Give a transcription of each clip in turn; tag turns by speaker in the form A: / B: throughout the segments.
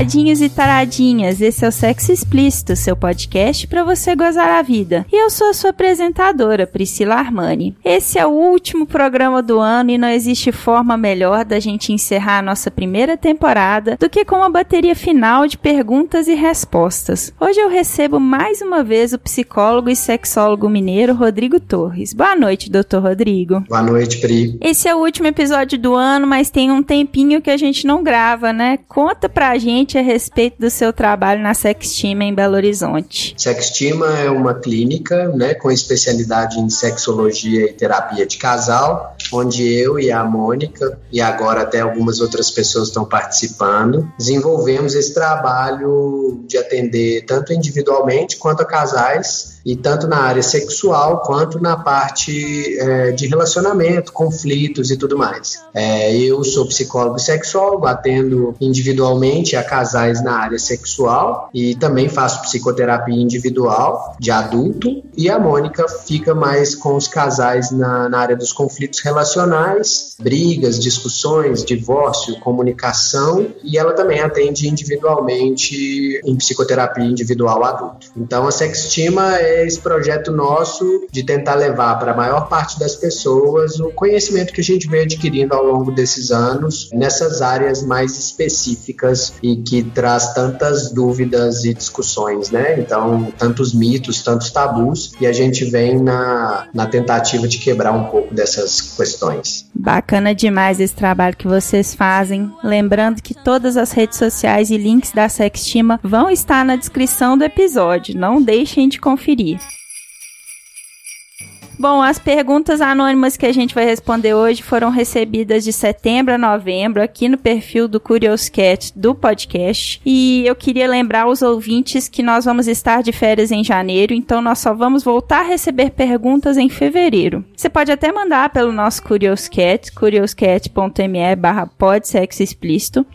A: Taradinhos e taradinhas, esse é o Sexo Explícito, seu podcast para você gozar a vida. E eu sou a sua apresentadora, Priscila Armani. Esse é o último programa do ano e não existe forma melhor da gente encerrar a nossa primeira temporada do que com uma bateria final de perguntas e respostas. Hoje eu recebo mais uma vez o psicólogo e sexólogo mineiro Rodrigo Torres. Boa noite, doutor Rodrigo.
B: Boa noite, Pri.
A: Esse é o último episódio do ano, mas tem um tempinho que a gente não grava, né? Conta pra gente gente a respeito do seu trabalho na Sextima em Belo Horizonte.
B: Sextima é uma clínica né, com especialidade em sexologia e terapia de casal, onde eu e a Mônica, e agora até algumas outras pessoas estão participando, desenvolvemos esse trabalho de atender tanto individualmente quanto a casais e tanto na área sexual quanto na parte é, de relacionamento, conflitos e tudo mais. É, eu sou psicólogo sexólogo, atendo individualmente a casais na área sexual e também faço psicoterapia individual de adulto e a Mônica fica mais com os casais na, na área dos conflitos relacionais, brigas, discussões, divórcio, comunicação e ela também atende individualmente em psicoterapia individual adulto. Então a Sextima é esse projeto nosso de tentar levar para a maior parte das pessoas o conhecimento que a gente vem adquirindo ao longo desses anos nessas áreas mais específicas e que traz tantas dúvidas e discussões, né? Então, tantos mitos, tantos tabus, e a gente vem na, na tentativa de quebrar um pouco dessas questões.
A: Bacana demais esse trabalho que vocês fazem. Lembrando que todas as redes sociais e links da Sextima vão estar na descrição do episódio. Não deixem de conferir. Didi. Bom, as perguntas anônimas que a gente vai responder hoje foram recebidas de setembro a novembro aqui no perfil do Curious Cat do podcast. E eu queria lembrar aos ouvintes que nós vamos estar de férias em janeiro, então nós só vamos voltar a receber perguntas em fevereiro. Você pode até mandar pelo nosso Curious Cat, curiouscat.me.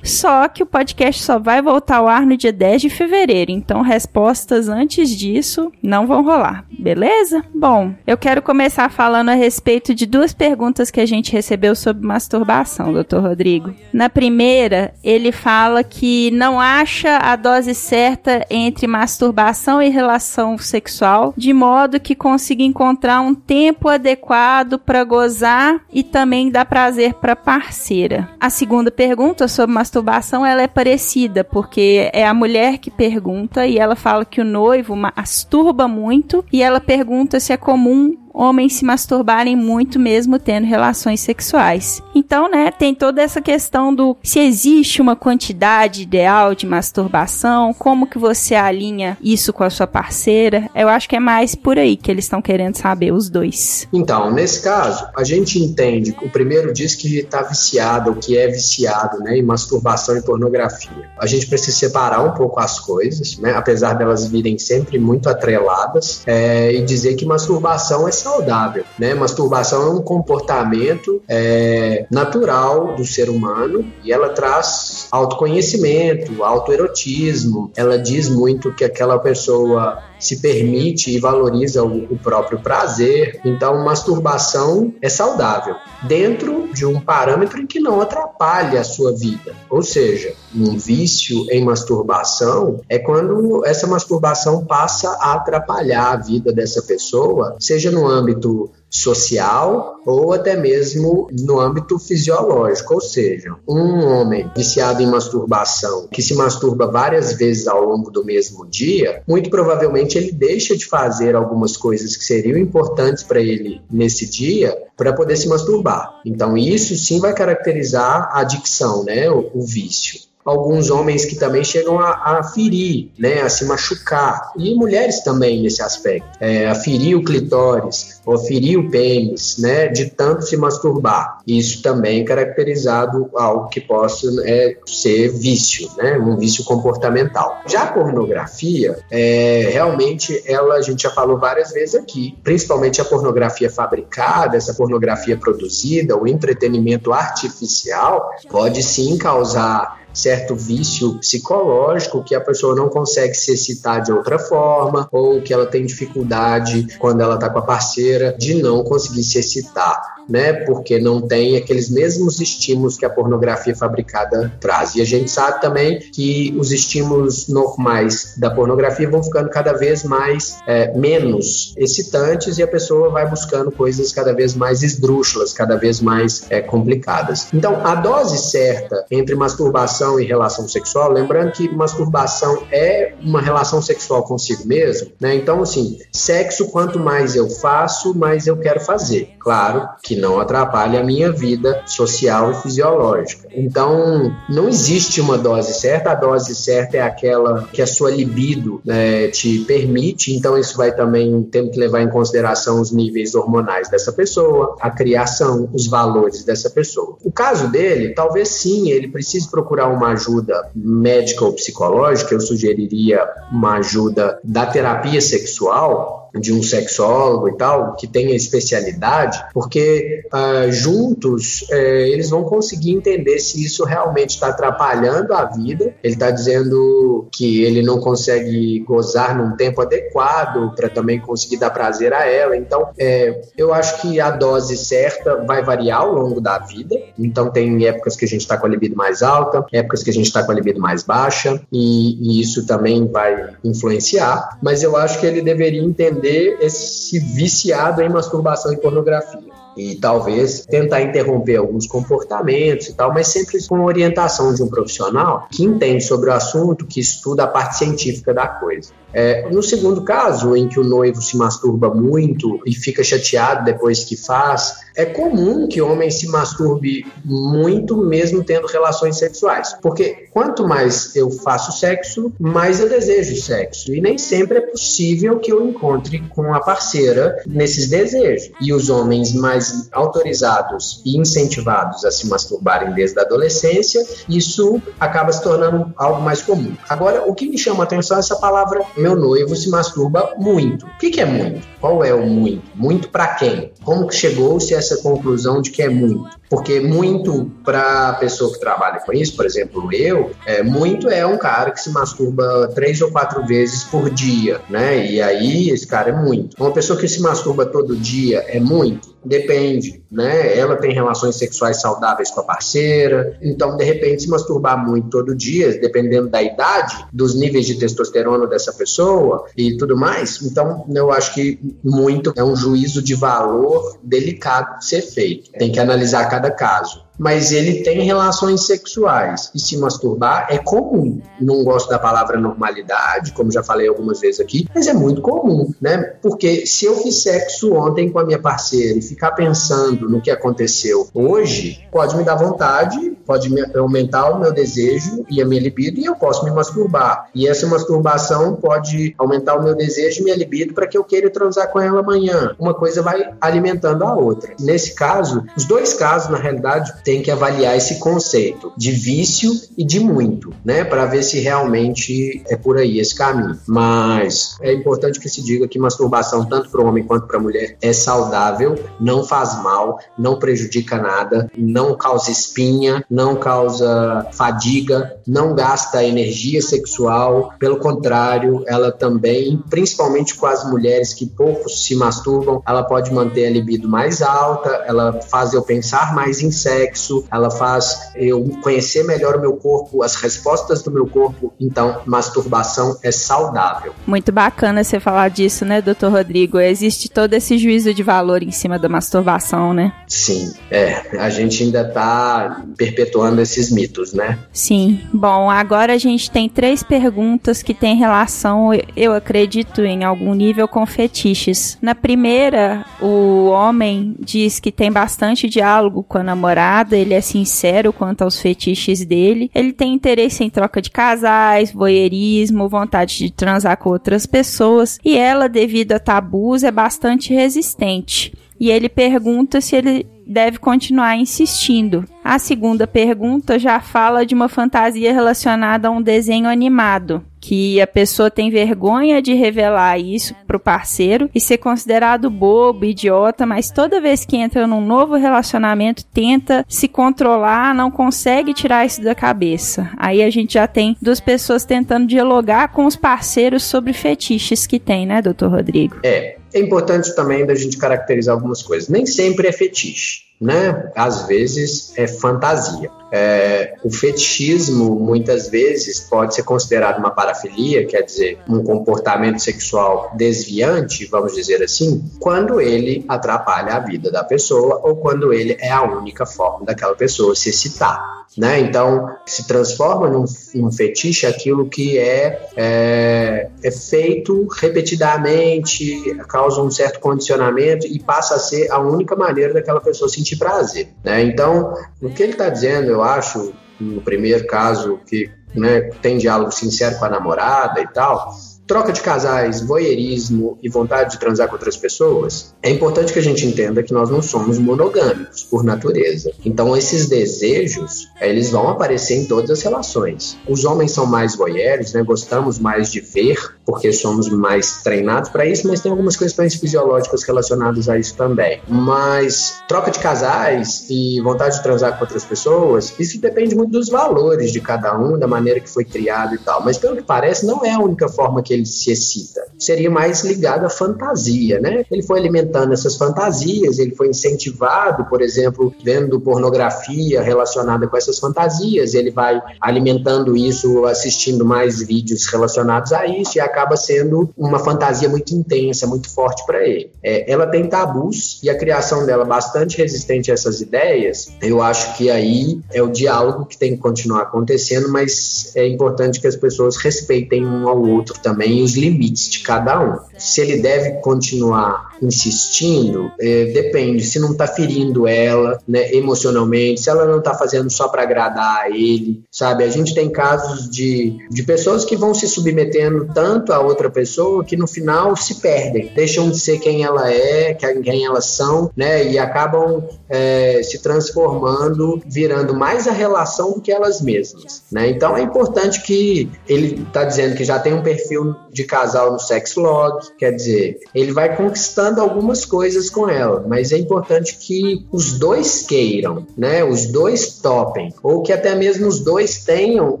A: Só que o podcast só vai voltar ao ar no dia 10 de fevereiro, então respostas antes disso não vão rolar, beleza? Bom, eu quero começar falando a respeito de duas perguntas que a gente recebeu sobre masturbação, doutor Rodrigo. Na primeira, ele fala que não acha a dose certa entre masturbação e relação sexual, de modo que consiga encontrar um tempo adequado para gozar e também dar prazer para parceira. A segunda pergunta sobre masturbação, ela é parecida, porque é a mulher que pergunta e ela fala que o noivo masturba muito e ela pergunta se é comum homens se masturbarem muito mesmo tendo relações sexuais. Então, né, tem toda essa questão do se existe uma quantidade ideal de masturbação, como que você alinha isso com a sua parceira. Eu acho que é mais por aí que eles estão querendo saber os dois.
B: Então, nesse caso, a gente entende, o primeiro diz que está viciado, ou que é viciado, né, em masturbação e pornografia. A gente precisa separar um pouco as coisas, né, apesar delas virem sempre muito atreladas, é, e dizer que masturbação é saudável, né? Masturbação é um comportamento é, natural do ser humano e ela traz autoconhecimento, autoerotismo. Ela diz muito que aquela pessoa se permite e valoriza o, o, próprio prazer. Então, masturbação é saudável, dentro de um parâmetro em que não atrapalhe a sua vida. Ou seja, um vício em masturbação é quando essa masturbação passa a atrapalhar a vida dessa pessoa, seja no âmbito social ou até mesmo no âmbito fisiológico, ou seja, um homem viciado em masturbação que se masturba várias vezes ao longo do mesmo dia, muito provavelmente ele deixa de fazer algumas coisas que seriam importantes para ele nesse dia para poder se masturbar. Então isso sim vai caracterizar a adicção, né, o, o vício. Alguns homens que também chegam a, a ferir, né, a se machucar, e mulheres também nesse aspecto, é, a ferir o clitóris, ou ferir o pênis, né, de tanto se masturbar. Isso também é caracterizado algo que possa é, ser vício, né, um vício comportamental. Já a pornografia, é, realmente, ela a gente já falou várias vezes aqui, principalmente a pornografia fabricada, essa pornografia produzida, o entretenimento artificial, pode sim causar certo vício psicológico que a pessoa não consegue se excitar de outra forma ou que ela tem dificuldade quando ela está com a parceira de não conseguir se excitar né? Porque não tem aqueles mesmos estímulos que a pornografia fabricada traz. E a gente sabe também que os estímulos normais da pornografia vão ficando cada vez mais é, menos excitantes e a pessoa vai buscando coisas cada vez mais esdrúxulas, cada vez mais é, complicadas. Então, a dose certa entre masturbação e relação sexual, lembrando que masturbação é uma relação sexual consigo mesmo, né? Então, assim, sexo quanto mais eu faço, mais eu quero fazer. Claro que não atrapalhe a minha vida social e fisiológica. Então, não existe uma dose certa, a dose certa é aquela que a sua libido né, te permite, então isso vai também ter que levar em consideração os níveis hormonais dessa pessoa, a criação, os valores dessa pessoa. O caso dele, talvez sim, ele precise procurar uma ajuda médica ou psicológica, eu sugeriria uma ajuda da terapia sexual, de um sexólogo e tal, que tenha especialidade, porque uh, juntos uh, eles vão conseguir entender se isso realmente está atrapalhando a vida. Ele está dizendo que ele não consegue gozar num tempo adequado para também conseguir dar prazer a ela. Então, é, eu acho que a dose certa vai variar ao longo da vida. Então, tem épocas que a gente está com a libido mais alta, épocas que a gente está com a libido mais baixa, e, e isso também vai influenciar. Mas eu acho que ele deveria entender entender esse viciado em masturbação e pornografia e talvez tentar interromper alguns comportamentos e tal, mas sempre com orientação de um profissional que entende sobre o assunto, que estuda a parte científica da coisa. É, no segundo caso, em que o noivo se masturba muito e fica chateado depois que faz, é comum que o homem se masturbe muito mesmo tendo relações sexuais. Porque quanto mais eu faço sexo, mais eu desejo sexo. E nem sempre é possível que eu encontre com a parceira nesses desejos. E os homens mais autorizados e incentivados a se masturbarem desde a adolescência, isso acaba se tornando algo mais comum. Agora, o que me chama a atenção é essa palavra meu noivo se masturba muito. O que, que é muito? Qual é o muito? Muito para quem? Como que chegou-se a essa conclusão de que é muito? Porque muito para a pessoa que trabalha com isso, por exemplo, eu, é, muito é um cara que se masturba três ou quatro vezes por dia, né? E aí esse cara é muito. Uma pessoa que se masturba todo dia é muito? Depende, né? Ela tem relações sexuais saudáveis com a parceira, então de repente se masturbar muito todo dia, dependendo da idade, dos níveis de testosterona dessa pessoa e tudo mais, então eu acho que muito é um juízo de valor delicado de ser feito. Tem que analisar cada caso mas ele tem relações sexuais e se masturbar é comum. Não gosto da palavra normalidade, como já falei algumas vezes aqui, mas é muito comum, né? Porque se eu fiz sexo ontem com a minha parceira e ficar pensando no que aconteceu hoje, pode me dar vontade, pode aumentar o meu desejo e a minha libido e eu posso me masturbar. E essa masturbação pode aumentar o meu desejo e minha libido para que eu queira transar com ela amanhã. Uma coisa vai alimentando a outra. Nesse caso, os dois casos, na realidade, tem que avaliar esse conceito de vício e de muito, né, para ver se realmente é por aí esse caminho. Mas é importante que se diga que masturbação, tanto para o homem quanto para a mulher, é saudável, não faz mal, não prejudica nada, não causa espinha, não causa fadiga, não gasta energia sexual, pelo contrário, ela também, principalmente com as mulheres que pouco se masturbam, ela pode manter a libido mais alta, ela faz eu pensar mais em sexo sexo, ela faz eu conhecer melhor o meu corpo, as respostas do meu corpo. Então, masturbação é saudável.
A: Muito bacana você falar disso, né, doutor Rodrigo? Existe todo esse juízo de valor em cima da masturbação, né?
B: Sim, é. A gente ainda está perpetuando esses mitos, né?
A: Sim. Bom, agora a gente tem três perguntas que têm relação, eu acredito, em algum nível com fetiches. Na primeira, o homem diz que tem bastante diálogo com a namorada, ele é sincero quanto aos fetiches dele, ele tem interesse em troca de casais, voyeurismo, vontade de transar com outras pessoas, e ela, devido a tabus, é bastante resistente e ele pergunta se ele deve continuar insistindo. A segunda pergunta já fala de uma fantasia relacionada a um desenho animado, que a pessoa tem vergonha de revelar isso pro parceiro e ser considerado bobo, idiota, mas toda vez que entra num novo relacionamento tenta se controlar, não consegue tirar isso da cabeça. Aí a gente já tem duas pessoas tentando dialogar com os parceiros sobre fetiches que tem, né, doutor Rodrigo?
B: É, é importante também da gente caracterizar algumas coisas. Nem sempre é fetiche, né? Às vezes é fantasia. É, o fetichismo, muitas vezes, pode ser considerado uma parafilia, quer dizer, um comportamento sexual desviante, vamos dizer assim, quando ele atrapalha a vida da pessoa ou quando ele é a única forma daquela pessoa se excitar. Né? Então, se transforma num, num fetiche aquilo que é, é, é, feito repetidamente, causa um certo condicionamento e passa a ser a única maneira daquela pessoa sentir prazer. Né? Então, o que ele está dizendo, eu acho, no primeiro caso, que né, tem diálogo sincero com a namorada e tal, troca de casais, voyeurismo e vontade de transar com outras pessoas, é importante que a gente entenda que nós não somos monogâmicos por natureza. Então esses desejos, eles vão aparecer em todas as relações. Os homens são mais voyeurs, né? Gostamos mais de ver, porque somos mais treinados para isso, mas tem algumas questões fisiológicas relacionadas a isso também. Mas troca de casais e vontade de transar com outras pessoas, isso depende muito dos valores de cada um, da maneira que foi criado e tal. Mas pelo que parece, não é a única forma que ele se excita. Seria mais ligado à fantasia, né? Ele foi alimentando essas fantasias, ele foi incentivado, por exemplo, vendo pornografia relacionada com essas fantasias, ele vai alimentando isso, assistindo mais vídeos relacionados a isso e acaba sendo uma fantasia muito intensa, muito forte para ele. É, ela tem tabus e a criação dela bastante resistente a essas ideias. Eu acho que aí é o diálogo que tem que continuar acontecendo, mas é importante que as pessoas respeitem um ao outro também os limites de cada um. Se ele deve continuar insistindo, é, depende. Se não está ferindo ela né, emocionalmente, se ela não está fazendo só para agradar a ele, sabe? A gente tem casos de, de pessoas que vão se submetendo tanto a outra pessoa que no final se perdem, deixam de ser quem ela é, quem elas são, né? E acabam é, se transformando, virando mais a relação do que elas mesmas, né? Então é importante que ele está dizendo que já tem um perfil de casal no sex log, quer dizer, ele vai conquistando algumas coisas com ela, mas é importante que os dois queiram, né? Os dois topem, ou que até mesmo os dois tenham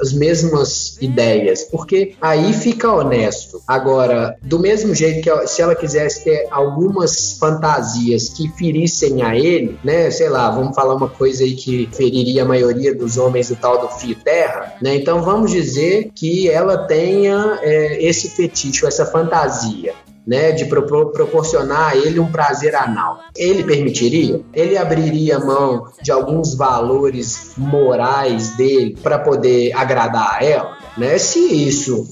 B: as mesmas ideias, porque aí fica honesto. Agora, do mesmo jeito que se ela quisesse ter algumas fantasias que ferissem a ele, né? Sei lá, vamos falar uma coisa aí que feriria a maioria dos homens do tal do fio terra, né? Então vamos dizer que ela tenha é, esse fetiche, essa fantasia né, de propor, proporcionar a ele um prazer anal. Ele permitiria? Ele abriria mão de alguns valores morais dele para poder agradar a ela? Né? Se isso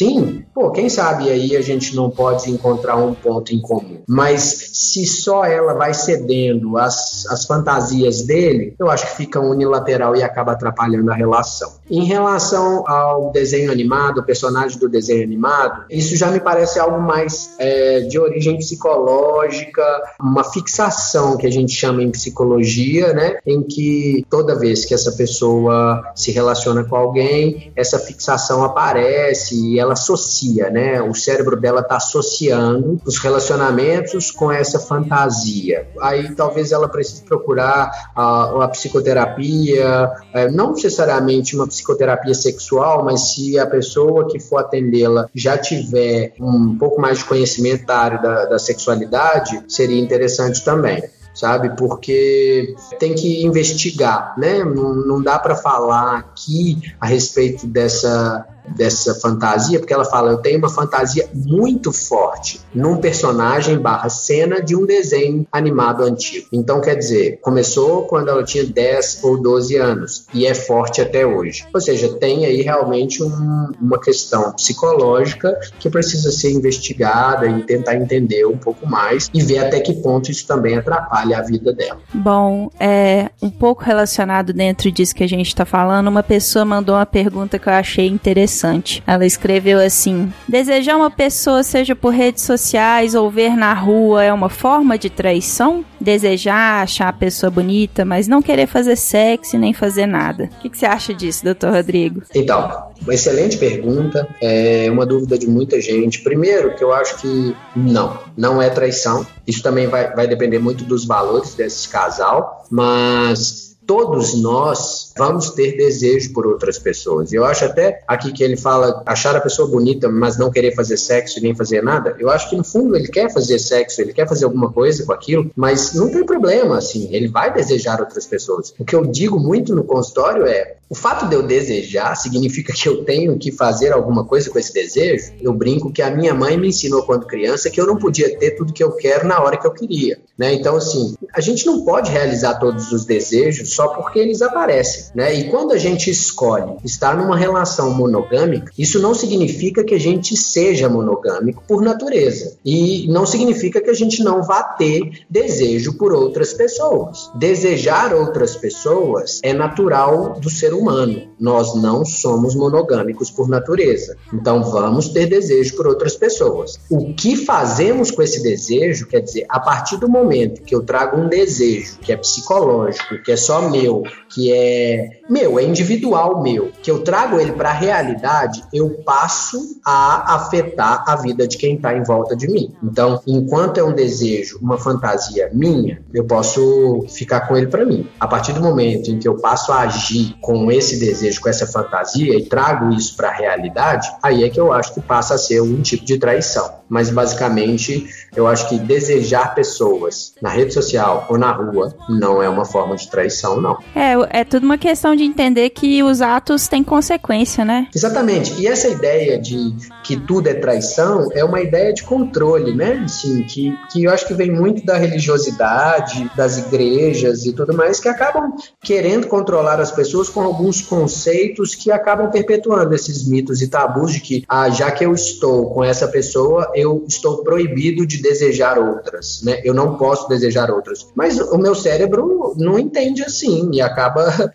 B: sim, pô, quem sabe aí a gente não pode encontrar um ponto em comum. Mas se só ela vai cedendo às, às fantasias dele, eu acho que fica unilateral e acaba atrapalhando a relação. Em relação ao desenho animado, o personagem do desenho animado, isso já me parece algo mais é, de origem psicológica, uma fixação que a gente chama em psicologia, né? Em que toda vez que essa pessoa se relaciona com alguém, essa fixação aparece e ela associa, né? O cérebro dela está associando os relacionamentos com essa fantasia. Aí talvez ela precise procurar a, a psicoterapia, é, não necessariamente uma psicoterapia sexual, mas se a pessoa que for atendê-la já tiver um pouco mais de conhecimento da área da, da sexualidade, seria interessante também sabe? Porque tem que investigar, né? Não, não dá para falar aqui a respeito dessa dessa fantasia, porque ela fala: eu tenho uma fantasia muito forte num personagem barra cena de um desenho animado antigo. Então, quer dizer, começou quando ela tinha 10 ou 12 anos e é forte até hoje. Ou seja, tem aí realmente um, uma questão psicológica que precisa ser investigada e tentar entender um pouco mais e ver até que ponto isso também atrapalha a vida dela.
A: Bom, é um pouco relacionado dentro disso que a gente está falando, uma pessoa mandou uma pergunta que eu achei interessante. Ela escreveu assim: Desejar uma pessoa, seja por redes sociais ou ver na rua, é uma forma de traição? Desejar, achar a pessoa bonita, mas não querer fazer sexo nem fazer nada. O que, que você acha disso, doutor Rodrigo?
B: Então, uma excelente pergunta, é uma dúvida de muita gente. Primeiro, que eu acho que não, não é traição. Isso também vai, vai depender muito dos valores desse casal, mas todos nós vamos ter desejo por outras pessoas. Eu acho até aqui que ele fala achar a pessoa bonita, mas não querer fazer sexo e nem fazer nada. Eu acho que no fundo ele quer fazer sexo, ele quer fazer alguma coisa com aquilo, mas não tem problema, assim, ele vai desejar outras pessoas. O que eu digo muito no consultório é o fato de eu desejar significa que eu tenho que fazer alguma coisa com esse desejo. Eu brinco que a minha mãe me ensinou quando criança que eu não podia ter tudo que eu quero na hora que eu queria. Né? Então, assim, a gente não pode realizar todos os desejos só porque eles aparecem. Né? E quando a gente escolhe estar numa relação monogâmica, isso não significa que a gente seja monogâmico por natureza. E não significa que a gente não vá ter desejo por outras pessoas. Desejar outras pessoas é natural do ser humano. Nós não somos monogâmicos por natureza. Então vamos ter desejo por outras pessoas. O que fazemos com esse desejo, quer dizer, a partir do momento que eu trago um desejo que é psicológico, que é só meu, que é meu, é individual meu, que eu trago ele para a realidade, eu passo a afetar a vida de quem está em volta de mim. Então, enquanto é um desejo, uma fantasia minha, eu posso ficar com ele para mim. A partir do momento em que eu passo a agir com esse desejo, com essa fantasia e trago isso para a realidade, aí é que eu acho que passa a ser um tipo de traição. Mas basicamente, eu acho que desejar pessoas na rede social ou na rua não é uma forma de traição, não.
A: É, é tudo uma questão de entender que os atos têm consequência, né?
B: Exatamente. E essa ideia de que tudo é traição é uma ideia de controle, né? Assim, que, que eu acho que vem muito da religiosidade, das igrejas e tudo mais, que acabam querendo controlar as pessoas com alguns conceitos que acabam perpetuando esses mitos e tabus de que, ah, já que eu estou com essa pessoa, eu estou proibido de desejar outras, né? Eu não posso desejar outras. Mas o meu cérebro não entende assim e acaba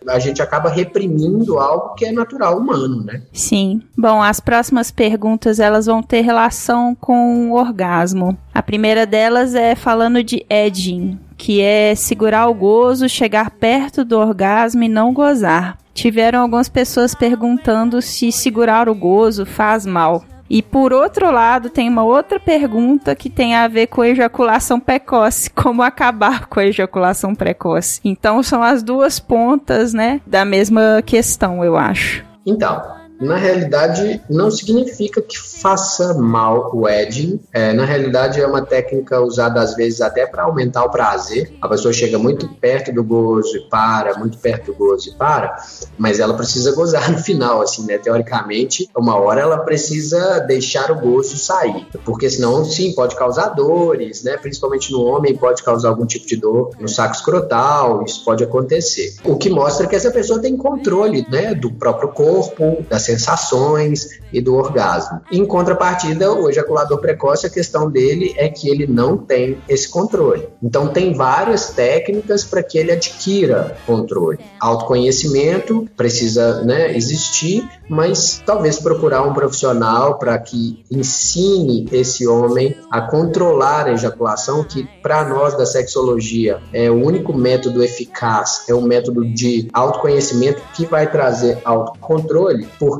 B: a gente acaba reprimindo algo que é natural humano, né?
A: Sim. Bom, as próximas perguntas elas vão ter relação com o orgasmo. A primeira delas é falando de edging, que é segurar o gozo, chegar perto do orgasmo e não gozar. Tiveram algumas pessoas perguntando se segurar o gozo faz mal. E por outro lado, tem uma outra pergunta que tem a ver com ejaculação precoce, como acabar com a ejaculação precoce. Então são as duas pontas, né, da mesma questão, eu acho.
B: Então, na realidade, não significa que faça mal o edging. É, na realidade, é uma técnica usada às vezes até para aumentar o prazer. A pessoa chega muito perto do gozo e para, muito perto do gozo e para, mas ela precisa gozar no final, assim, né? Teoricamente, uma hora ela precisa deixar o gozo sair, porque senão, sim, pode causar dores, né? Principalmente no homem, pode causar algum tipo de dor no saco escrotal, isso pode acontecer. O que mostra que essa pessoa tem controle, né? Do próprio corpo, das sensações e do orgasmo. Em contrapartida, o ejaculador precoce, a questão dele é que ele não tem esse controle. Então, tem várias técnicas para que ele adquira controle. Autoconhecimento precisa né, existir, mas talvez procurar um profissional para que ensine esse homem a controlar a ejaculação, que para nós da sexologia é o único método eficaz, é um método de autoconhecimento que vai trazer autocontrole, porque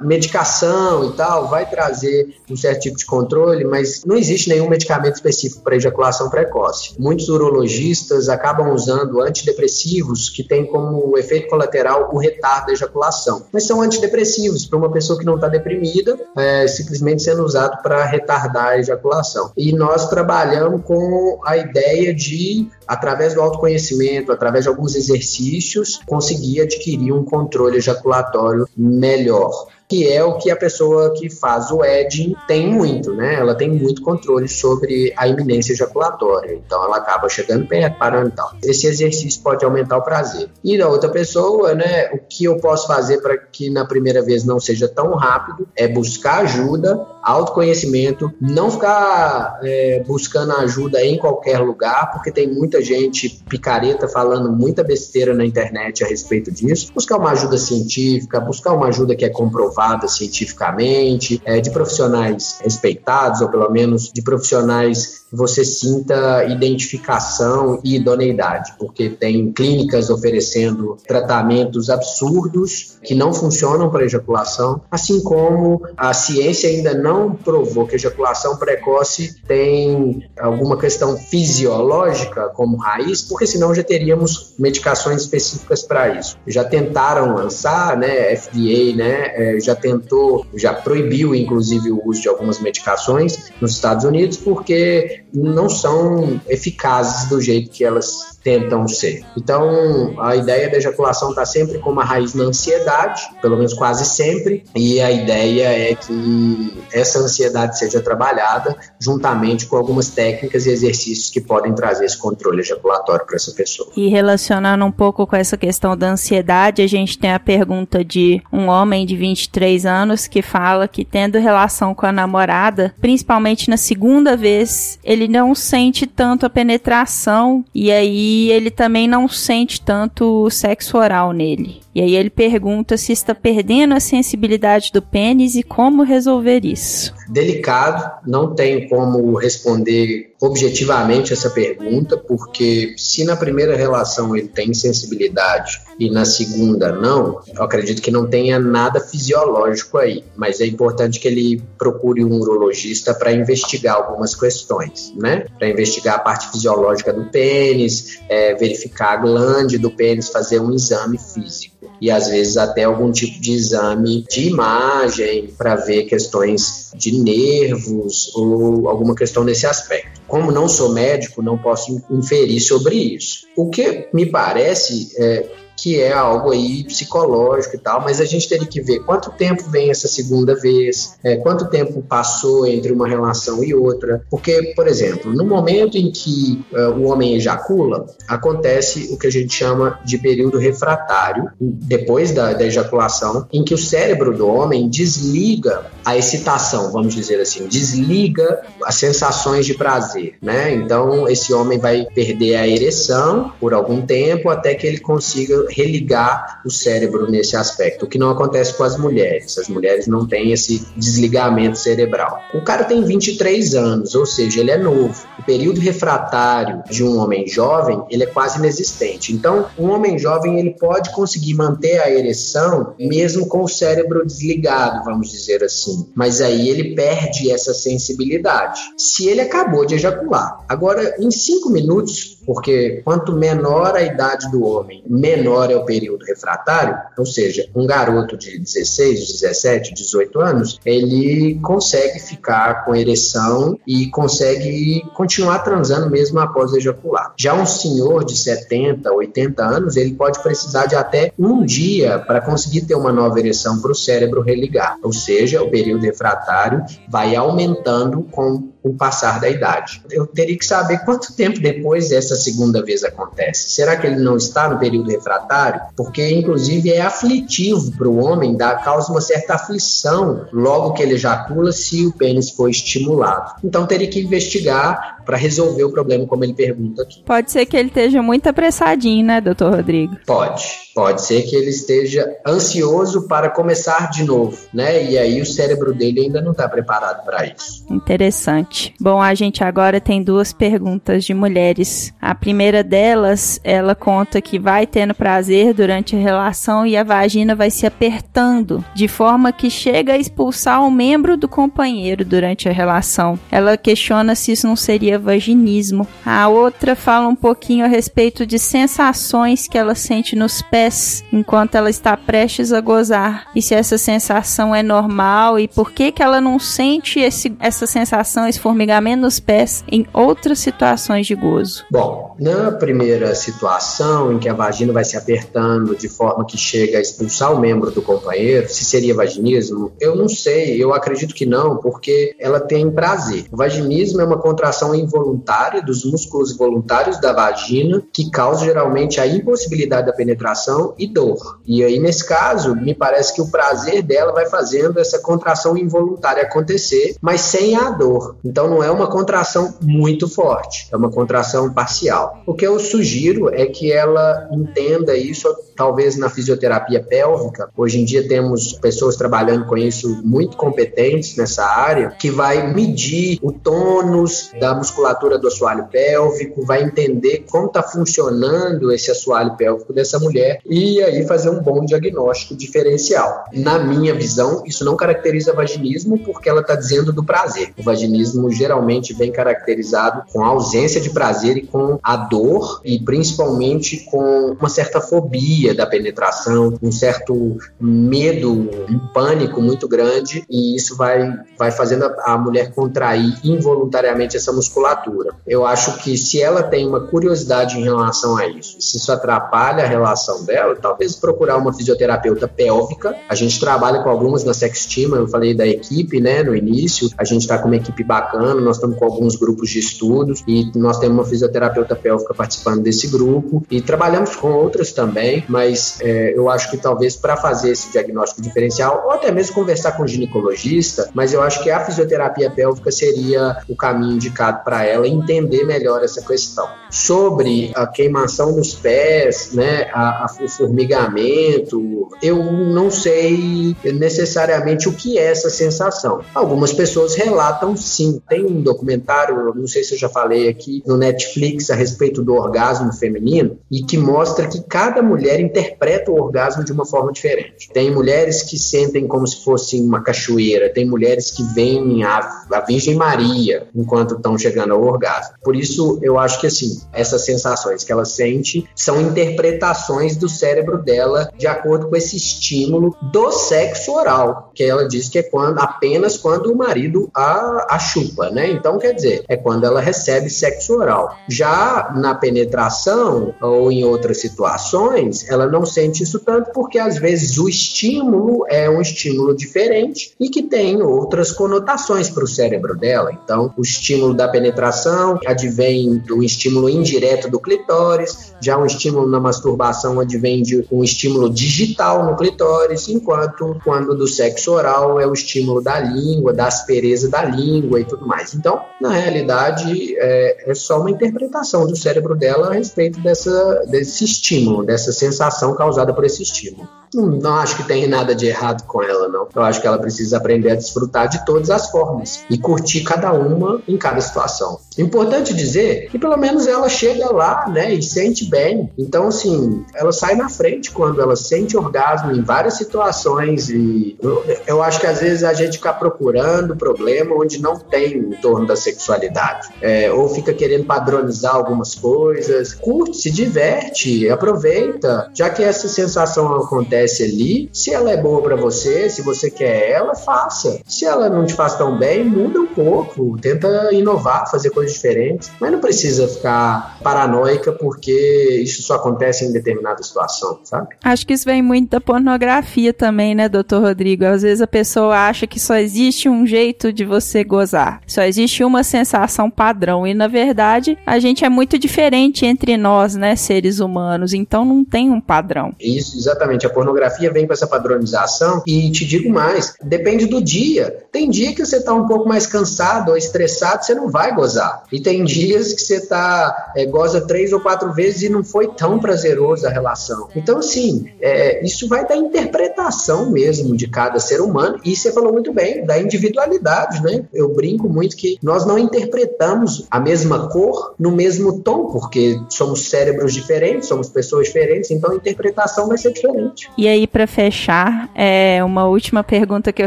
B: medicação e tal vai trazer um certo tipo de controle, mas não existe nenhum medicamento específico para ejaculação precoce. Muitos urologistas acabam usando antidepressivos que têm como efeito colateral o retardo da ejaculação, mas são antidepressivos antidepressivos para uma pessoa que não está deprimida, é, simplesmente sendo usado para retardar a ejaculação. E nós trabalhamos com a ideia de, através do autoconhecimento, através de alguns exercícios, conseguir adquirir um controle ejaculatório melhor melhor que é o que a pessoa que faz o edging tem muito, né? Ela tem muito controle sobre a iminência ejaculatória. Então ela acaba chegando perto, parando e tal. Esse exercício pode aumentar o prazer. E da outra pessoa, né? O que eu posso fazer para que na primeira vez não seja tão rápido é buscar ajuda, autoconhecimento, não ficar é, buscando ajuda em qualquer lugar, porque tem muita gente picareta falando muita besteira na internet a respeito disso. Buscar uma ajuda científica, buscar uma ajuda que é comprovada cientificamente, é, de profissionais respeitados, ou pelo menos de profissionais que você sinta identificação e idoneidade, porque tem clínicas oferecendo tratamentos absurdos que não funcionam para ejaculação, assim como a ciência ainda não provou que ejaculação precoce tem alguma questão fisiológica como raiz, porque senão já teríamos medicações específicas para isso. Já tentaram lançar, né, FDA, né, é, já tentou, já proibiu inclusive o uso de algumas medicações nos Estados Unidos porque não são eficazes do jeito que elas tentam ser. Então, a ideia da ejaculação está sempre com uma raiz na ansiedade, pelo menos quase sempre, e a ideia é que essa ansiedade seja trabalhada juntamente com algumas técnicas e exercícios que podem trazer esse controle ejaculatório para essa pessoa.
A: E relacionando um pouco com essa questão da ansiedade, a gente tem a pergunta de um homem de 23 anos que fala que tendo relação com a namorada, principalmente na segunda vez, ele não sente tanto a penetração e aí e ele também não sente tanto sexo oral nele. E aí ele pergunta se está perdendo a sensibilidade do pênis e como resolver isso.
B: Delicado, não tenho como responder objetivamente essa pergunta, porque se na primeira relação ele tem sensibilidade e na segunda não, eu acredito que não tenha nada fisiológico aí, mas é importante que ele procure um urologista para investigar algumas questões, né? Para investigar a parte fisiológica do pênis, é, verificar a glande do pênis, fazer um exame físico e às vezes até algum tipo de exame de imagem para ver questões de nervos ou alguma questão nesse aspecto. Como não sou médico, não posso inferir sobre isso. O que me parece é, que é algo aí psicológico e tal, mas a gente teria que ver quanto tempo vem essa segunda vez, é, quanto tempo passou entre uma relação e outra. Porque, por exemplo, no momento em que uh, o homem ejacula, acontece o que a gente chama de período refratário, depois da, da ejaculação, em que o cérebro do homem desliga a excitação, vamos dizer assim, desliga as sensações de prazer, né? Então, esse homem vai perder a ereção por algum tempo até que ele consiga religar o cérebro nesse aspecto, o que não acontece com as mulheres. As mulheres não têm esse desligamento cerebral. O cara tem 23 anos, ou seja, ele é novo. O período refratário de um homem jovem, ele é quase inexistente. Então, um homem jovem, ele pode conseguir manter a ereção mesmo com o cérebro desligado, vamos dizer assim. Mas aí ele perde essa sensibilidade. Se ele acabou de ejacular. Agora, em cinco minutos, porque quanto menor a idade do homem, menor é o período refratário, ou seja, um garoto de 16, 17, 18 anos, ele consegue ficar com ereção e consegue continuar transando mesmo após ejacular. Já um senhor de 70, 80 anos, ele pode precisar de até um dia para conseguir ter uma nova ereção para o cérebro religar, ou seja, o período refratário vai aumentando com o passar da idade. Eu teria que saber quanto tempo depois essa segunda vez acontece. Será que ele não está no período refratário? Porque, inclusive, é aflitivo para o homem, dá, causa uma certa aflição logo que ele ejacula se o pênis for estimulado. Então, teria que investigar para resolver o problema, como ele pergunta aqui.
A: Pode ser que ele esteja muito apressadinho, né, doutor Rodrigo?
B: Pode. Pode ser que ele esteja ansioso para começar de novo, né? E aí o cérebro dele ainda não está preparado para isso.
A: Interessante. Bom, a gente agora tem duas perguntas de mulheres. A primeira delas, ela conta que vai tendo prazer durante a relação e a vagina vai se apertando, de forma que chega a expulsar o membro do companheiro durante a relação. Ela questiona se isso não seria vaginismo. A outra fala um pouquinho a respeito de sensações que ela sente nos pés enquanto ela está prestes a gozar e se essa sensação é normal e por que que ela não sente esse, essa sensação, esse formigamento nos pés em outras situações de gozo?
B: Bom, na primeira situação em que a vagina vai se apertando de forma que chega a expulsar o membro do companheiro, se seria vaginismo, eu não sei, eu acredito que não, porque ela tem prazer. O vaginismo é uma contração involuntária dos músculos voluntários da vagina que causa geralmente a impossibilidade da penetração e dor. E aí, nesse caso, me parece que o prazer dela vai fazendo essa contração involuntária acontecer, mas sem a dor. Então, não é uma contração muito forte, é uma contração parcial. O que eu sugiro é que ela entenda isso, talvez na fisioterapia pélvica. Hoje em dia temos pessoas trabalhando com isso muito competentes nessa área, que vai medir o tônus da musculatura do assoalho pélvico, vai entender como está funcionando esse assoalho pélvico dessa mulher e aí fazer um bom diagnóstico diferencial. Na minha visão, isso não caracteriza vaginismo porque ela está dizendo do prazer. O vaginismo geralmente vem caracterizado com a ausência de prazer e com a dor e principalmente com uma certa fobia da penetração, um certo medo, um pânico muito grande e isso vai, vai fazendo a, a mulher contrair involuntariamente essa musculatura. Eu acho que se ela tem uma curiosidade em relação a isso, se isso atrapalha a relação dela, talvez procurar uma fisioterapeuta pélvica. A gente trabalha com algumas na Sextima, eu falei da equipe, né, no início. A gente está com uma equipe bacana, nós estamos com alguns grupos de estudos e nós temos uma fisioterapeuta pélvica participando desse grupo e trabalhamos com outras também, mas é, eu acho que talvez para fazer esse diagnóstico diferencial ou até mesmo conversar com o ginecologista, mas eu acho que a fisioterapia pélvica seria o caminho indicado para ela entender melhor essa questão. Sobre a queimação nos pés, né, a, a, o formigamento, eu não sei necessariamente o que é essa sensação. Algumas pessoas relatam sim. Tem um documentário, não sei se eu já falei aqui, no Netflix a respeito do orgasmo feminino e que mostra que cada mulher interpreta o orgasmo de uma forma diferente. Tem mulheres que sentem como se fosse uma cachoeira, tem mulheres que veem a, a Virgem Maria enquanto estão chegando ao orgasmo. Por isso, eu acho que assim, essas sensações que ela sente são interpretações do cérebro dela de acordo com esse estímulo do sexo oral, que ela diz que é quando apenas quando o marido a, a chupa, né? Então, quer dizer, é quando ela recebe sexo oral. Já na penetração ou em outras situações, ela não sente isso tanto porque às vezes o estímulo é um estímulo diferente e que tem outras conotações para o cérebro dela. Então, o estímulo da penetração advém do estímulo indireto do clitóris, já um estímulo na masturbação advém de um estímulo digital no clitóris, enquanto quando do sexo oral é o estímulo da língua, da aspereza da língua e tudo mais. Então, na realidade, é, é só uma interpretação do cérebro dela a respeito dessa, desse estímulo, dessa sensação causada por esse estímulo. Não, não, acho que tem nada de errado com ela, não. Eu acho que ela precisa aprender a desfrutar de todas as formas e curtir cada uma em cada situação. Importante dizer que pelo menos ela chega lá, né, e sente bem. Então, assim, ela sai na frente quando ela sente orgasmo em várias situações e eu, eu acho que às vezes a gente fica procurando problema onde não tem em torno da sexualidade. É, ou fica querendo padronizar algumas coisas. Curte, se diverte, aproveita. Já que essa sensação acontece acontece ali. Se ela é boa para você, se você quer ela, faça. Se ela não te faz tão bem, muda um pouco, tenta inovar, fazer coisas diferentes. Mas não precisa ficar paranoica porque isso só acontece em determinada situação, sabe?
A: Acho que isso vem muito da pornografia também, né, doutor Rodrigo? Às vezes a pessoa acha que só existe um jeito de você gozar, só existe uma sensação padrão e na verdade a gente é muito diferente entre nós, né, seres humanos, então não tem um padrão.
B: Isso, exatamente. A pornografia pornografia vem com essa padronização e te digo mais, depende do dia. Tem dia que você está um pouco mais cansado ou estressado, você não vai gozar. E tem dias que você tá, é, goza três ou quatro vezes e não foi tão prazeroso a relação. Então, assim, é, isso vai da interpretação mesmo de cada ser humano. E você falou muito bem, da individualidade, né? Eu brinco muito que nós não interpretamos a mesma cor no mesmo tom, porque somos cérebros diferentes, somos pessoas diferentes, então a interpretação vai ser diferente.
A: E aí, para fechar, é uma última pergunta que eu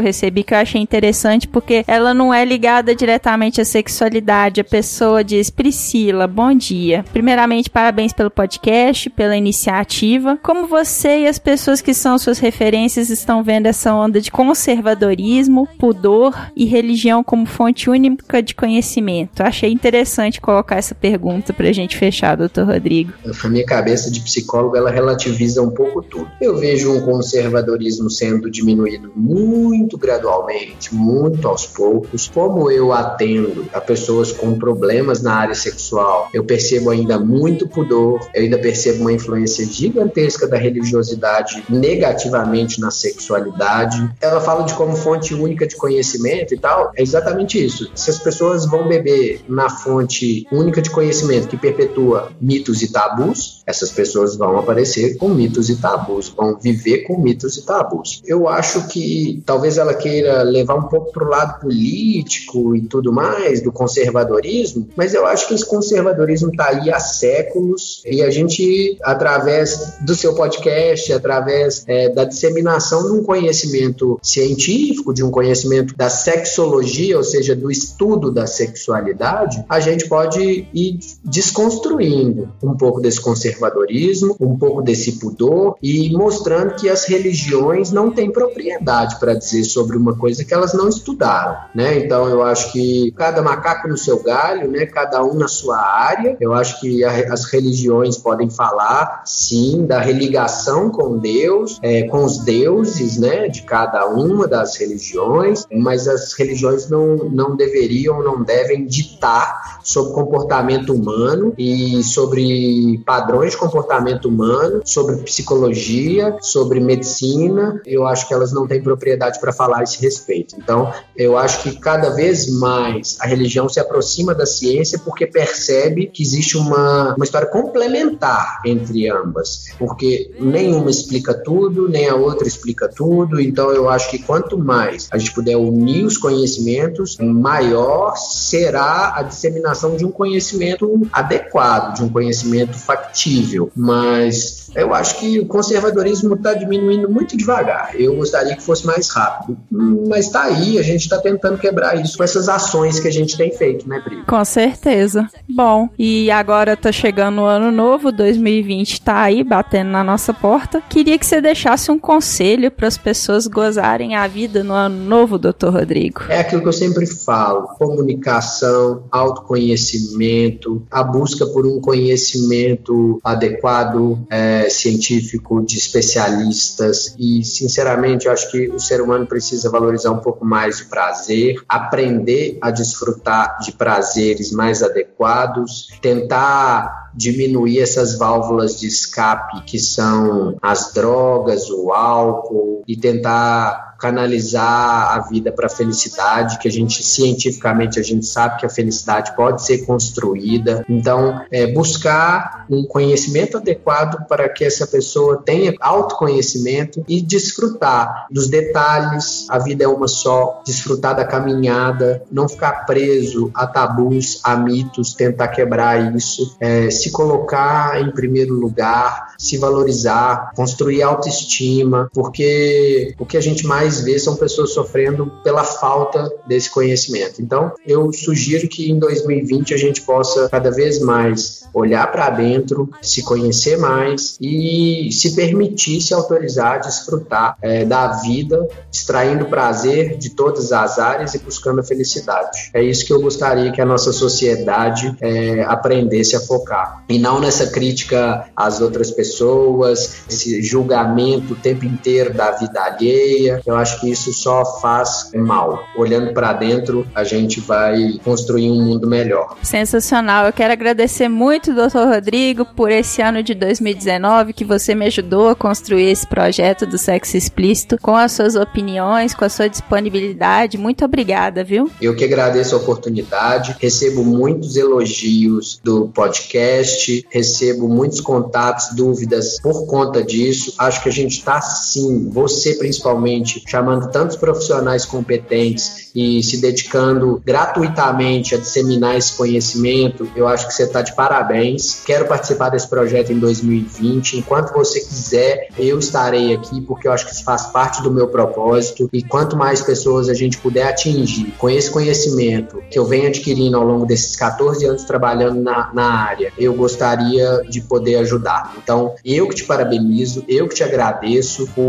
A: recebi que eu achei interessante, porque ela não é ligada diretamente à sexualidade. A pessoa diz: Priscila, bom dia. Primeiramente, parabéns pelo podcast, pela iniciativa. Como você e as pessoas que são suas referências estão vendo essa onda de conservadorismo, pudor e religião como fonte única de conhecimento? Achei interessante colocar essa pergunta pra gente fechar, doutor Rodrigo.
B: A minha cabeça de psicólogo, ela relativiza um pouco tudo. Eu vejo um conservadorismo sendo diminuído muito gradualmente, muito aos poucos. Como eu atendo a pessoas com problemas na área sexual, eu percebo ainda muito pudor, eu ainda percebo uma influência gigantesca da religiosidade negativamente na sexualidade. Ela fala de como fonte única de conhecimento e tal, é exatamente isso. Se as pessoas vão beber na fonte única de conhecimento que perpetua mitos e tabus, essas pessoas vão aparecer com mitos e tabus, vão viver com mitos e tabus. Eu acho que talvez ela queira levar um pouco para o lado político e tudo mais, do conservadorismo, mas eu acho que esse conservadorismo está aí há séculos e a gente, através do seu podcast, através é, da disseminação de um conhecimento científico, de um conhecimento da sexologia, ou seja, do estudo da sexualidade, a gente pode ir desconstruindo um pouco desse conservadorismo, um pouco desse pudor e mostrando que as religiões não têm propriedade para dizer sobre uma coisa que elas não estudaram, né? Então eu acho que cada macaco no seu galho, né? Cada um na sua área. Eu acho que a, as religiões podem falar, sim, da religação com Deus, é, com os deuses, né? De cada uma das religiões, mas as religiões não, não deveriam, não devem ditar sobre comportamento humano e sobre padrões de comportamento humano, sobre psicologia, sobre medicina. Eu acho que elas não têm propriedade para falar a esse respeito. Então, eu acho que cada vez mais a religião se aproxima da ciência porque percebe que existe uma, uma história complementar entre ambas, porque nenhuma explica tudo, nem a outra explica tudo. Então, eu acho que quanto mais a gente puder unir os conhecimentos, maior será a disseminação de um conhecimento adequado, de um conhecimento factível. Mas eu acho que o conservadorismo está diminuindo muito devagar. Eu gostaria que fosse mais rápido. Mas está aí, a gente está tentando quebrar isso com essas ações que a gente tem feito, né, Pri?
A: Com certeza. Bom, e agora está chegando o ano novo, 2020 está aí batendo na nossa porta. Queria que você deixasse um conselho para as pessoas gozarem a vida no ano novo, doutor Rodrigo.
B: É aquilo que eu sempre falo: comunicação, autoconhecimento, a busca por um conhecimento adequado. É, científico, de especialistas e, sinceramente, eu acho que o ser humano precisa valorizar um pouco mais o prazer, aprender a desfrutar de prazeres mais adequados, tentar diminuir essas válvulas de escape que são as drogas, o álcool e tentar canalizar a vida para a felicidade, que a gente cientificamente a gente sabe que a felicidade pode ser construída. Então, é, buscar um conhecimento adequado para que essa pessoa tenha autoconhecimento e desfrutar dos detalhes. A vida é uma só, desfrutar da caminhada, não ficar preso a tabus, a mitos, tentar quebrar isso, é, se colocar em primeiro lugar, se valorizar, construir autoestima, porque o que a gente mais mais vê são pessoas sofrendo pela falta desse conhecimento. Então, eu sugiro que em 2020 a gente possa cada vez mais olhar para dentro, se conhecer mais e se permitir se autorizar a desfrutar é, da vida, extraindo prazer de todas as áreas e buscando a felicidade. É isso que eu gostaria que a nossa sociedade é, aprendesse a focar. E não nessa crítica às outras pessoas, esse julgamento o tempo inteiro da vida alheia. Eu acho que isso só faz mal. Olhando para dentro, a gente vai construir um mundo melhor.
A: Sensacional. Eu quero agradecer muito, doutor Rodrigo, por esse ano de 2019 que você me ajudou a construir esse projeto do sexo explícito com as suas opiniões, com a sua disponibilidade. Muito obrigada, viu?
B: Eu que agradeço a oportunidade. Recebo muitos elogios do podcast, recebo muitos contatos, dúvidas por conta disso. Acho que a gente está sim, você principalmente, chamando tantos profissionais competentes e se dedicando gratuitamente a disseminar esse conhecimento, eu acho que você está de parabéns. Quero participar desse projeto em 2020. Enquanto você quiser, eu estarei aqui, porque eu acho que isso faz parte do meu propósito. E quanto mais pessoas a gente puder atingir com esse conhecimento que eu venho adquirindo ao longo desses 14 anos trabalhando na, na área, eu gostaria de poder ajudar. Então, eu que te parabenizo, eu que te agradeço por,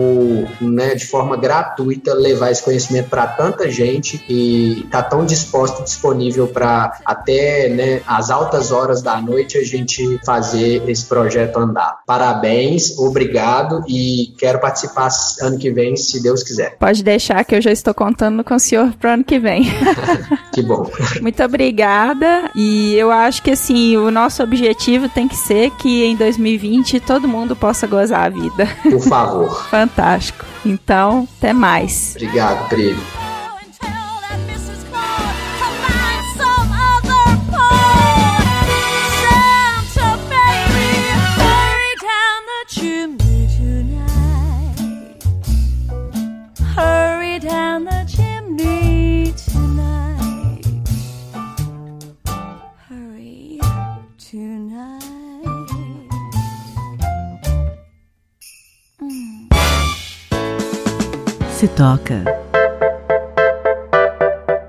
B: né, de forma gratuita, levar esse conhecimento para tanta gente e tá tão disposto, disponível para até né, as altas horas da noite a gente fazer esse projeto andar. Parabéns, obrigado e quero participar ano que vem, se Deus quiser.
A: Pode deixar que eu já estou contando com o senhor para ano que vem.
B: que bom.
A: Muito obrigada e eu acho que assim, o nosso objetivo tem que ser que em 2020 todo mundo possa gozar a vida.
B: Por favor.
A: Fantástico. Então, até mais.
B: Obrigado, Pri.
C: Se toca.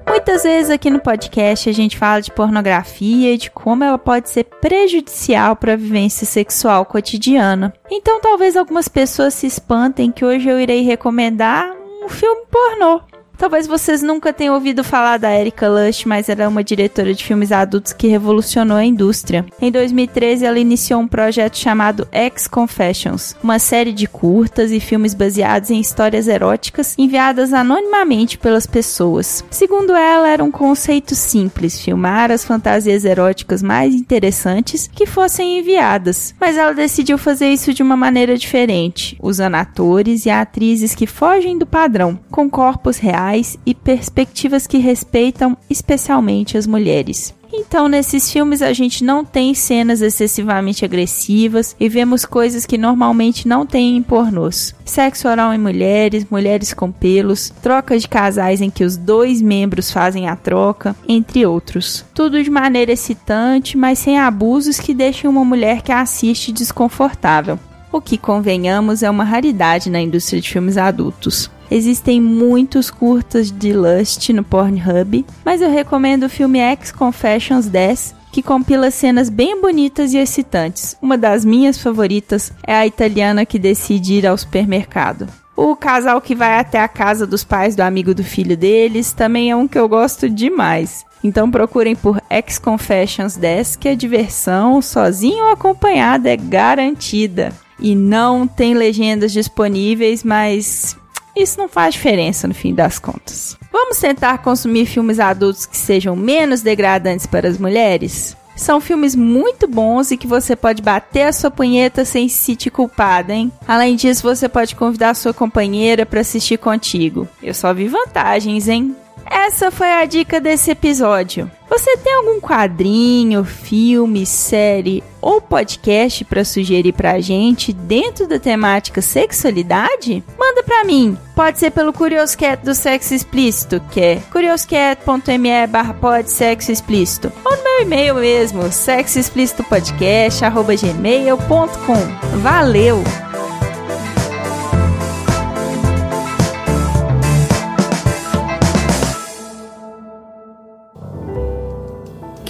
A: Muitas vezes aqui no podcast a gente fala de pornografia e de como ela pode ser prejudicial para a vivência sexual cotidiana. Então talvez algumas pessoas se espantem que hoje eu irei recomendar um filme pornô. Talvez vocês nunca tenham ouvido falar da Erika Lush, mas ela é uma diretora de filmes adultos que revolucionou a indústria. Em 2013, ela iniciou um projeto chamado X Confessions, uma série de curtas e filmes baseados em histórias eróticas enviadas anonimamente pelas pessoas. Segundo ela, era um conceito simples, filmar as fantasias eróticas mais interessantes que fossem enviadas, mas ela decidiu fazer isso de uma maneira diferente, usando atores e atrizes que fogem do padrão, com corpos reais reais e perspectivas que respeitam especialmente as mulheres. Então, nesses filmes a gente não tem cenas excessivamente agressivas e vemos coisas que normalmente não tem em pornôs. Sexo oral em mulheres, mulheres com pelos, trocas de casais em que os dois membros fazem a troca, entre outros. Tudo de maneira excitante, mas sem abusos que deixem uma mulher que assiste desconfortável. O que, convenhamos, é uma raridade na indústria de filmes adultos. Existem muitos curtas de Lust no Pornhub, mas eu recomendo o filme X Confessions 10, que compila cenas bem bonitas e excitantes. Uma das minhas favoritas é a italiana que decide ir ao supermercado. O casal que vai até a casa dos pais do amigo do filho deles também é um que eu gosto demais. Então procurem por X Confessions 10, que a diversão, sozinho ou acompanhada, é garantida. E não tem legendas disponíveis, mas isso não faz diferença no fim das contas. Vamos tentar consumir filmes adultos que sejam menos degradantes para as mulheres? São filmes muito bons e que você pode bater a sua punheta sem se sentir culpada, hein? Além disso, você pode convidar sua companheira para assistir contigo. Eu só vi vantagens, hein? Essa foi a dica desse episódio. Você tem algum quadrinho, filme, série ou podcast para sugerir pra gente dentro da temática sexualidade? Manda pra mim. Pode ser pelo Curioscat do Sexo Explícito, que é curioscat.me barra explícito. Ou no meu e-mail mesmo, sexoexplicitopodcast.gmail.com. Valeu!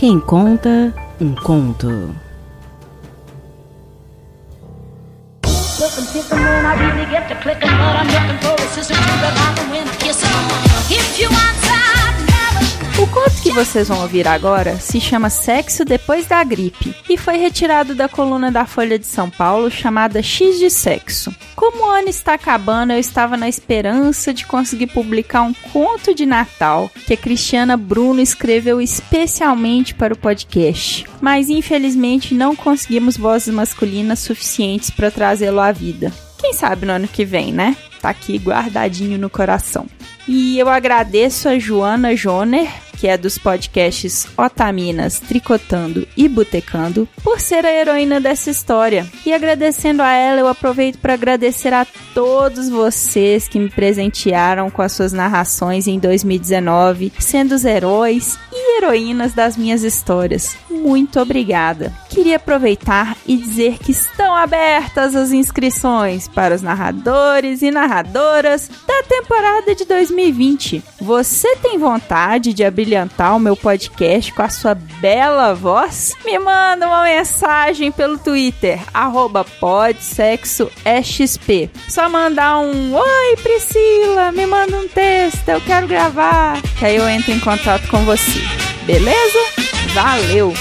C: Quem conta um conto.
A: O conto que vocês vão ouvir agora se chama Sexo Depois da Gripe e foi retirado da coluna da Folha de São Paulo chamada X de Sexo. Como o ano está acabando, eu estava na esperança de conseguir publicar um conto de Natal que a Cristiana Bruno escreveu especialmente para o podcast, mas infelizmente não conseguimos vozes masculinas suficientes para trazê-lo à vida. Quem sabe no ano que vem, né? Tá aqui guardadinho no coração. E eu agradeço a Joana Joner que é dos podcasts Otaminas, Tricotando e Botecando, por ser a heroína dessa história. E agradecendo a ela, eu aproveito para agradecer a todos vocês que me presentearam com as suas narrações em 2019, sendo os heróis e heroínas das minhas histórias. Muito obrigada. Queria aproveitar e dizer que estão abertas as inscrições para os narradores e narradoras da temporada de 2020. Você tem vontade de abrilhantar o meu podcast com a sua bela voz? Me manda uma mensagem pelo Twitter, podsexoexp. Só mandar um Oi Priscila, me manda um texto, eu quero gravar. Que aí eu entro em contato com você. Beleza? Valeu!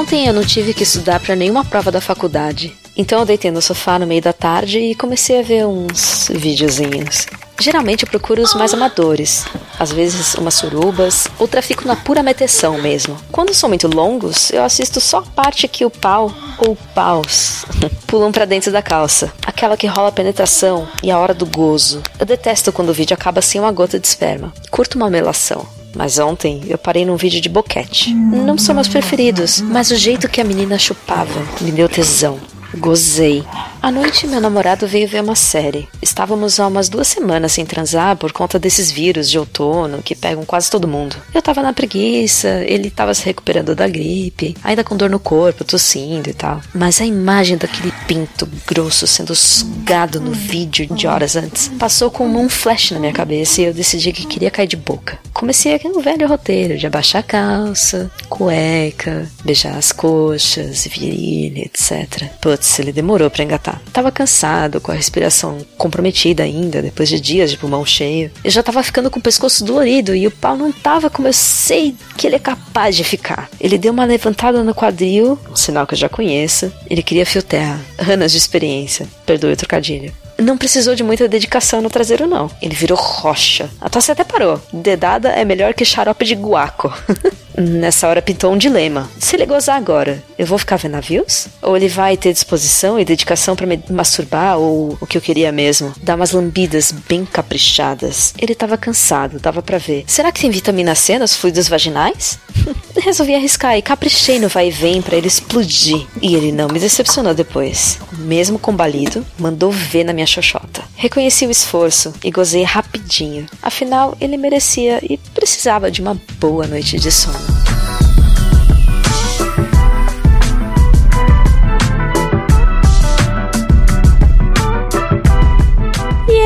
D: Ontem eu não tive que estudar para nenhuma prova da faculdade. Então eu deitei no sofá no meio da tarde e comecei a ver uns videozinhos. Geralmente eu procuro os mais amadores, às vezes umas surubas, ou trafico na pura meteção mesmo. Quando são muito longos, eu assisto só a parte que o pau ou paus pulam para dentro da calça, aquela que rola a penetração e a hora do gozo. Eu detesto quando o vídeo acaba sem uma gota de esperma. Curto uma melação. Mas ontem eu parei num vídeo de boquete. Não são meus preferidos, mas o jeito que a menina chupava me deu tesão. Gozei. À noite, meu namorado veio ver uma série. Estávamos há umas duas semanas sem transar por conta desses vírus de outono que pegam quase todo mundo. Eu tava na preguiça, ele tava se recuperando da gripe, ainda com dor no corpo, tossindo e tal. Mas a imagem daquele pinto grosso sendo sugado no vídeo de horas antes passou como um flash na minha cabeça e eu decidi que queria cair de boca. Comecei aqui no velho roteiro de abaixar a calça, cueca, beijar as coxas, virilha, etc. Putz, ele demorou para engatar. Tava cansado, com a respiração comprometida ainda, depois de dias de pulmão cheio. Eu já tava ficando com o pescoço dolorido e o pau não tava como eu sei que ele é capaz de ficar. Ele deu uma levantada no quadril, um sinal que eu já conheço. Ele queria fio terra, anos de experiência. Perdoe o trocadilho não precisou de muita dedicação no traseiro, não. Ele virou rocha. A tosse até parou. Dedada é melhor que xarope de guaco. Nessa hora pintou um dilema. Se ele gozar agora, eu vou ficar vendo navios? Ou ele vai ter disposição e dedicação para me masturbar? Ou o que eu queria mesmo? Dar umas lambidas bem caprichadas. Ele tava cansado, dava para ver. Será que tem vitamina C nos fluidos vaginais? Resolvi arriscar e caprichei no vai e vem para ele explodir. E ele não me decepcionou depois. Mesmo combalido, mandou ver na minha xoxota. Reconheci o esforço e gozei rapidinho. Afinal, ele merecia e precisava de uma boa noite de sono.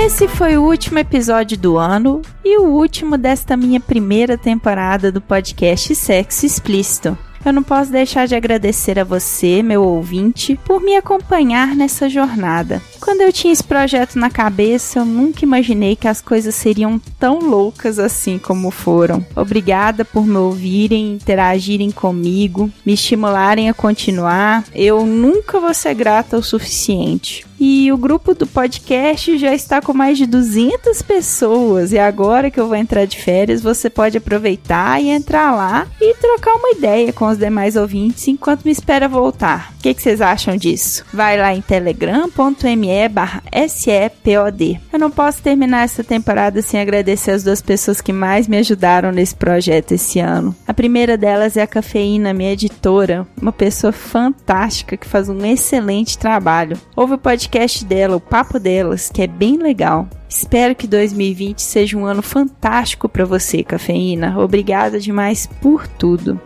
A: Esse foi o último episódio do ano e o último desta minha primeira temporada do podcast Sexo Explícito eu não posso deixar de agradecer a você, meu ouvinte, por me acompanhar nessa jornada. Quando eu tinha esse projeto na cabeça, eu nunca imaginei que as coisas seriam tão loucas assim como foram. Obrigada por me ouvirem, interagirem comigo, me estimularem a continuar. Eu nunca vou ser grata o suficiente. E o grupo do podcast já está com mais de 200 pessoas. E agora que eu vou entrar de férias, você pode aproveitar e entrar lá e trocar uma ideia com os demais ouvintes enquanto me espera voltar. O que, que vocês acham disso? Vai lá em telegram.me barra SEPOD. Eu não posso terminar essa temporada sem agradecer as duas pessoas que mais me ajudaram nesse projeto esse ano. A primeira delas é a Cafeína, minha editora, uma pessoa fantástica que faz um excelente trabalho. Ouve o podcast podcast dela, o Papo Delas, que é bem legal. Espero que 2020 seja um ano fantástico para você, Cafeína. Obrigada demais por tudo.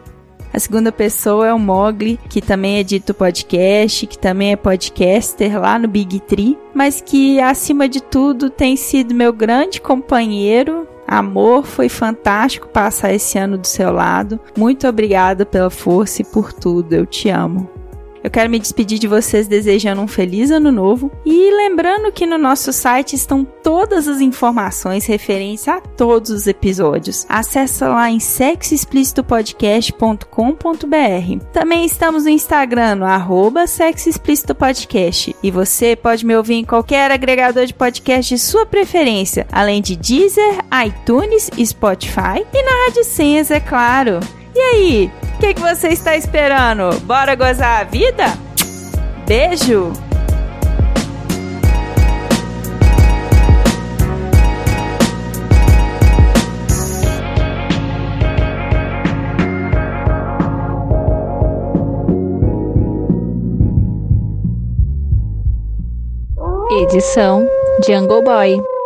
A: A segunda pessoa é o Mogli, que também edita o podcast, que também é podcaster lá no Big Tree, mas que acima de tudo tem sido meu grande companheiro. Amor, foi fantástico passar esse ano do seu lado. Muito obrigada pela força e por tudo. Eu te amo. Eu quero me despedir de vocês desejando um feliz ano novo e lembrando que no nosso site estão todas as informações referentes a todos os episódios. Acesse lá em sexoexplicitopodcast.com.br. Também estamos no Instagram, no sexoexplicitopodcast. E você pode me ouvir em qualquer agregador de podcast de sua preferência, além de Deezer, iTunes, Spotify e na Rádio Senhas, é claro. E aí, o que, que você está esperando? Bora gozar a vida? Beijo! Edição Jungle Boy.